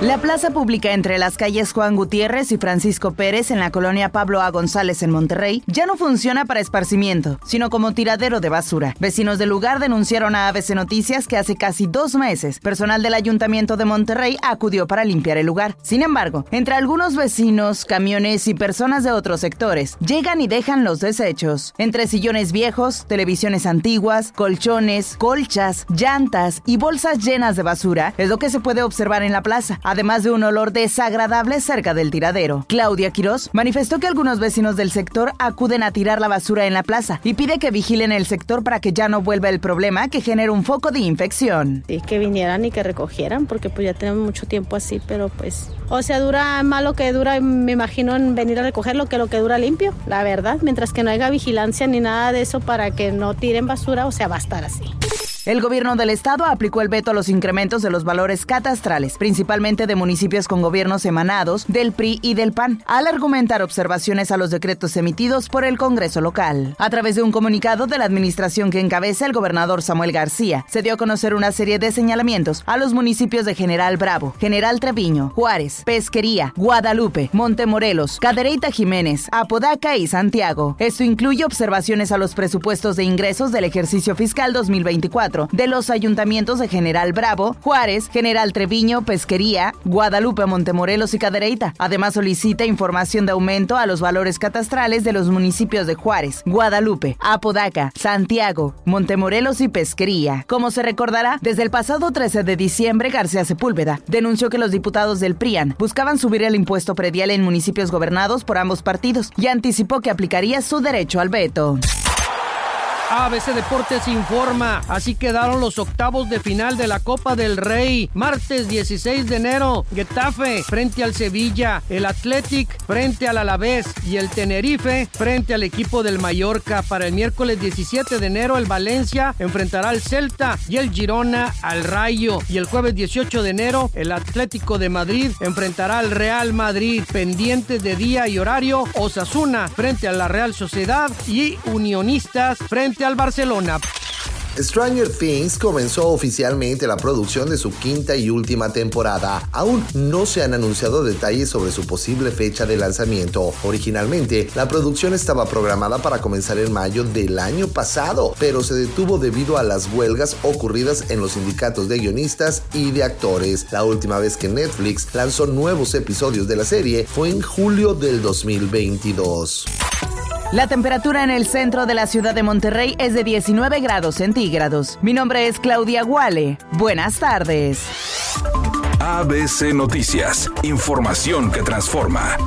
La plaza pública entre las calles Juan Gutiérrez y Francisco Pérez en la colonia Pablo A. González en Monterrey ya no funciona para esparcimiento, sino como tiradero de basura. Vecinos del lugar denunciaron a ABC Noticias que hace casi dos meses personal del Ayuntamiento de Monterrey acudió para limpiar el lugar. Sin embargo, entre algunos vecinos, camiones y personas de otros sectores llegan y dejan los desechos. Entre sillones viejos, televisiones antiguas, colchones, colchas, llantas y bolsas llenas de basura es lo que se puede observar en la plaza además de un olor desagradable cerca del tiradero. Claudia Quiroz manifestó que algunos vecinos del sector acuden a tirar la basura en la plaza y pide que vigilen el sector para que ya no vuelva el problema que genera un foco de infección. Sí, que vinieran y que recogieran, porque pues ya tenemos mucho tiempo así, pero pues, o sea, dura más lo que dura, me imagino, en venir a recogerlo que lo que dura limpio, la verdad, mientras que no haya vigilancia ni nada de eso para que no tiren basura, o sea, va a estar así. El gobierno del estado aplicó el veto a los incrementos de los valores catastrales, principalmente de municipios con gobiernos emanados del PRI y del PAN, al argumentar observaciones a los decretos emitidos por el Congreso local. A través de un comunicado de la administración que encabeza el gobernador Samuel García, se dio a conocer una serie de señalamientos a los municipios de General Bravo, General Treviño, Juárez, Pesquería, Guadalupe, Montemorelos, Cadereyta Jiménez, Apodaca y Santiago. Esto incluye observaciones a los presupuestos de ingresos del ejercicio fiscal 2024 de los ayuntamientos de General Bravo, Juárez, General Treviño, Pesquería, Guadalupe, Montemorelos y Cadereyta. Además solicita información de aumento a los valores catastrales de los municipios de Juárez, Guadalupe, Apodaca, Santiago, Montemorelos y Pesquería. Como se recordará, desde el pasado 13 de diciembre, García Sepúlveda denunció que los diputados del PRIAN buscaban subir el impuesto predial en municipios gobernados por ambos partidos y anticipó que aplicaría su derecho al veto. ABC Deportes informa. Así quedaron los octavos de final de la Copa del Rey. Martes 16 de enero, Getafe frente al Sevilla, el Athletic frente al Alavés y el Tenerife frente al equipo del Mallorca. Para el miércoles 17 de enero, el Valencia enfrentará al Celta y el Girona al Rayo. Y el jueves 18 de enero, el Atlético de Madrid enfrentará al Real Madrid. Pendientes de día y horario, Osasuna frente a la Real Sociedad y Unionistas al Barcelona. Stranger Things comenzó oficialmente la producción de su quinta y última temporada. Aún no se han anunciado detalles sobre su posible fecha de lanzamiento. Originalmente, la producción estaba programada para comenzar en mayo del año pasado, pero se detuvo debido a las huelgas ocurridas en los sindicatos de guionistas y de actores. La última vez que Netflix lanzó nuevos episodios de la serie fue en julio del 2022. La temperatura en el centro de la ciudad de Monterrey es de 19 grados centígrados. Mi nombre es Claudia Guale. Buenas tardes. ABC Noticias, información que transforma.